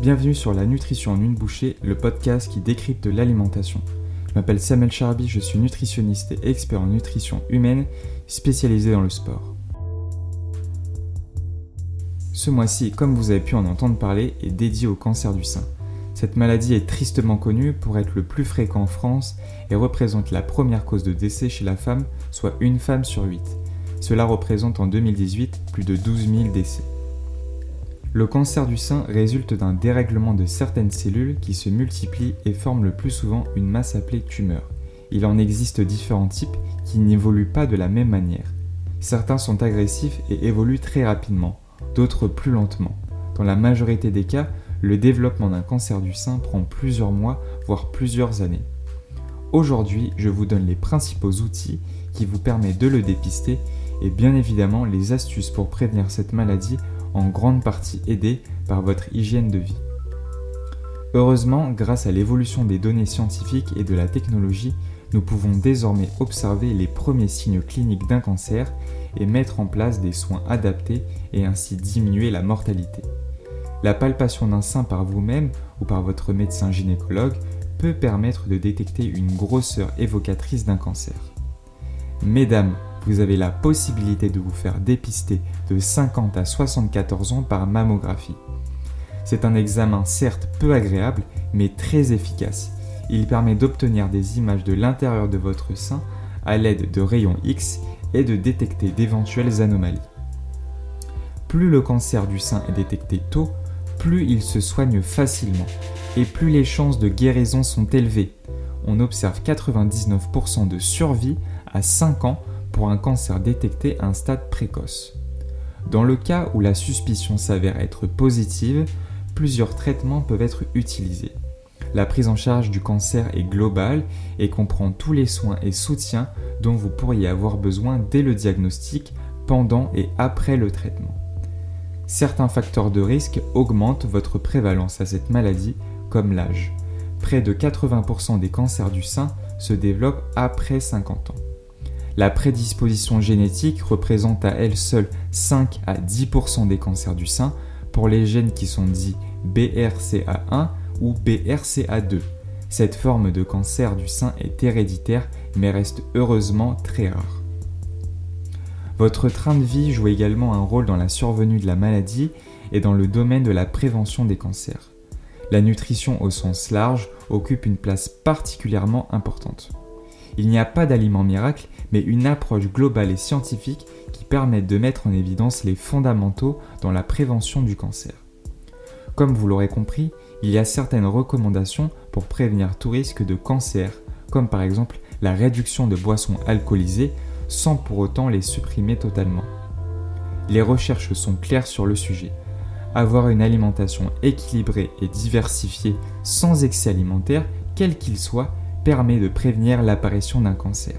Bienvenue sur La Nutrition en une bouchée, le podcast qui décrypte l'alimentation. Je m'appelle Samuel Charby, je suis nutritionniste et expert en nutrition humaine, spécialisé dans le sport. Ce mois-ci, comme vous avez pu en entendre parler, est dédié au cancer du sein. Cette maladie est tristement connue pour être le plus fréquent en France et représente la première cause de décès chez la femme, soit une femme sur huit. Cela représente en 2018 plus de 12 000 décès. Le cancer du sein résulte d'un dérèglement de certaines cellules qui se multiplient et forment le plus souvent une masse appelée tumeur. Il en existe différents types qui n'évoluent pas de la même manière. Certains sont agressifs et évoluent très rapidement, d'autres plus lentement. Dans la majorité des cas, le développement d'un cancer du sein prend plusieurs mois, voire plusieurs années. Aujourd'hui, je vous donne les principaux outils qui vous permettent de le dépister et bien évidemment les astuces pour prévenir cette maladie en grande partie aidé par votre hygiène de vie. Heureusement, grâce à l'évolution des données scientifiques et de la technologie, nous pouvons désormais observer les premiers signes cliniques d'un cancer et mettre en place des soins adaptés et ainsi diminuer la mortalité. La palpation d'un sein par vous-même ou par votre médecin gynécologue peut permettre de détecter une grosseur évocatrice d'un cancer. Mesdames, vous avez la possibilité de vous faire dépister de 50 à 74 ans par mammographie. C'est un examen certes peu agréable, mais très efficace. Il permet d'obtenir des images de l'intérieur de votre sein à l'aide de rayons X et de détecter d'éventuelles anomalies. Plus le cancer du sein est détecté tôt, plus il se soigne facilement et plus les chances de guérison sont élevées. On observe 99% de survie à 5 ans un cancer détecté à un stade précoce. Dans le cas où la suspicion s'avère être positive, plusieurs traitements peuvent être utilisés. La prise en charge du cancer est globale et comprend tous les soins et soutiens dont vous pourriez avoir besoin dès le diagnostic, pendant et après le traitement. Certains facteurs de risque augmentent votre prévalence à cette maladie, comme l'âge. Près de 80% des cancers du sein se développent après 50 ans. La prédisposition génétique représente à elle seule 5 à 10% des cancers du sein pour les gènes qui sont dits BRCA1 ou BRCA2. Cette forme de cancer du sein est héréditaire mais reste heureusement très rare. Votre train de vie joue également un rôle dans la survenue de la maladie et dans le domaine de la prévention des cancers. La nutrition au sens large occupe une place particulièrement importante. Il n'y a pas d'aliment miracle, mais une approche globale et scientifique qui permette de mettre en évidence les fondamentaux dans la prévention du cancer. Comme vous l'aurez compris, il y a certaines recommandations pour prévenir tout risque de cancer, comme par exemple la réduction de boissons alcoolisées sans pour autant les supprimer totalement. Les recherches sont claires sur le sujet. Avoir une alimentation équilibrée et diversifiée sans excès alimentaire, quel qu'il soit, permet de prévenir l'apparition d'un cancer.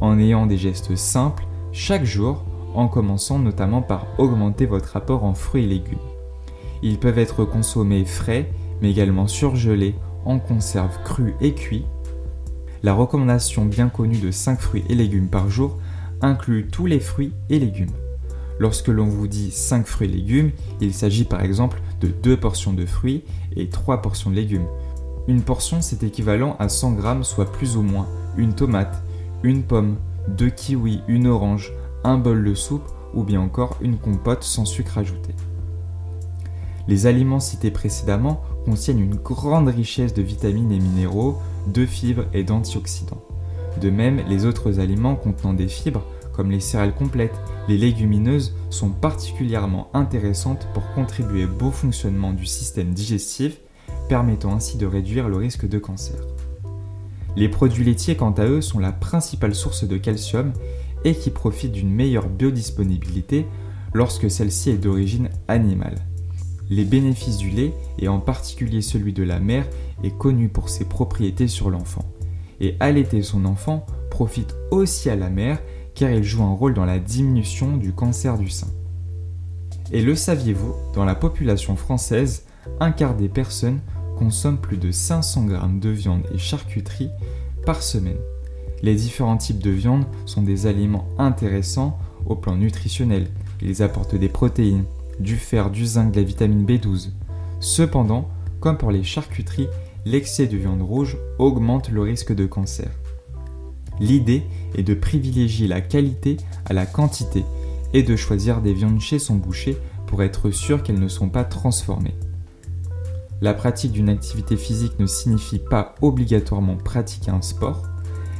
En ayant des gestes simples chaque jour, en commençant notamment par augmenter votre apport en fruits et légumes. Ils peuvent être consommés frais, mais également surgelés, en conserve crus et cuits. La recommandation bien connue de 5 fruits et légumes par jour inclut tous les fruits et légumes. Lorsque l'on vous dit 5 fruits et légumes, il s'agit par exemple de 2 portions de fruits et 3 portions de légumes, une portion, c'est équivalent à 100 grammes, soit plus ou moins une tomate, une pomme, deux kiwis, une orange, un bol de soupe ou bien encore une compote sans sucre ajouté. Les aliments cités précédemment contiennent une grande richesse de vitamines et minéraux, de fibres et d'antioxydants. De même, les autres aliments contenant des fibres, comme les céréales complètes, les légumineuses, sont particulièrement intéressantes pour contribuer au beau fonctionnement du système digestif permettant ainsi de réduire le risque de cancer. Les produits laitiers, quant à eux, sont la principale source de calcium et qui profitent d'une meilleure biodisponibilité lorsque celle-ci est d'origine animale. Les bénéfices du lait, et en particulier celui de la mère, est connu pour ses propriétés sur l'enfant. Et allaiter son enfant profite aussi à la mère car il joue un rôle dans la diminution du cancer du sein. Et le saviez-vous, dans la population française, un quart des personnes consomme plus de 500 g de viande et charcuterie par semaine. Les différents types de viande sont des aliments intéressants au plan nutritionnel. Ils apportent des protéines, du fer, du zinc, de la vitamine B12. Cependant, comme pour les charcuteries, l'excès de viande rouge augmente le risque de cancer. L'idée est de privilégier la qualité à la quantité et de choisir des viandes chez son boucher pour être sûr qu'elles ne sont pas transformées. La pratique d'une activité physique ne signifie pas obligatoirement pratiquer un sport.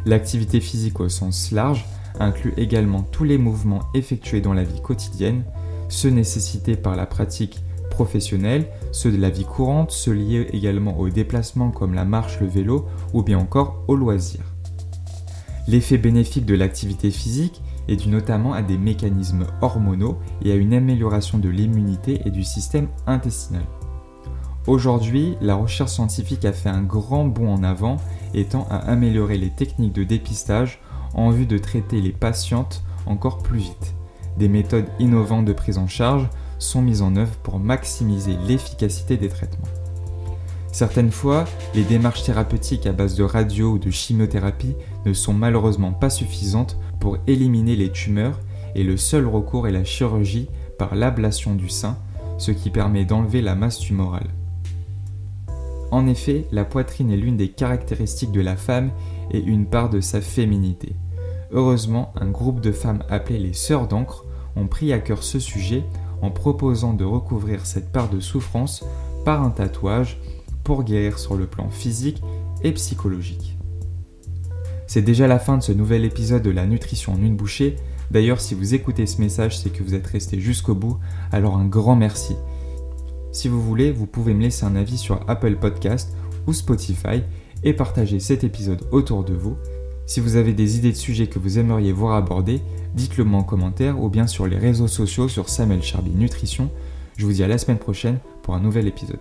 L'activité physique au sens large inclut également tous les mouvements effectués dans la vie quotidienne, ceux nécessités par la pratique professionnelle, ceux de la vie courante, ceux liés également aux déplacements comme la marche, le vélo ou bien encore aux loisirs. L'effet bénéfique de l'activité physique est dû notamment à des mécanismes hormonaux et à une amélioration de l'immunité et du système intestinal. Aujourd'hui, la recherche scientifique a fait un grand bond en avant étant à améliorer les techniques de dépistage en vue de traiter les patientes encore plus vite. Des méthodes innovantes de prise en charge sont mises en œuvre pour maximiser l'efficacité des traitements. Certaines fois, les démarches thérapeutiques à base de radio ou de chimiothérapie ne sont malheureusement pas suffisantes pour éliminer les tumeurs et le seul recours est la chirurgie par l'ablation du sein, ce qui permet d'enlever la masse tumorale. En effet, la poitrine est l'une des caractéristiques de la femme et une part de sa féminité. Heureusement, un groupe de femmes appelées les Sœurs d'encre ont pris à cœur ce sujet en proposant de recouvrir cette part de souffrance par un tatouage pour guérir sur le plan physique et psychologique. C'est déjà la fin de ce nouvel épisode de la nutrition en une bouchée. D'ailleurs, si vous écoutez ce message, c'est que vous êtes resté jusqu'au bout, alors un grand merci. Si vous voulez, vous pouvez me laisser un avis sur Apple Podcast ou Spotify et partager cet épisode autour de vous. Si vous avez des idées de sujets que vous aimeriez voir abordés, dites-le moi en commentaire ou bien sur les réseaux sociaux sur Samuel Charby Nutrition. Je vous dis à la semaine prochaine pour un nouvel épisode.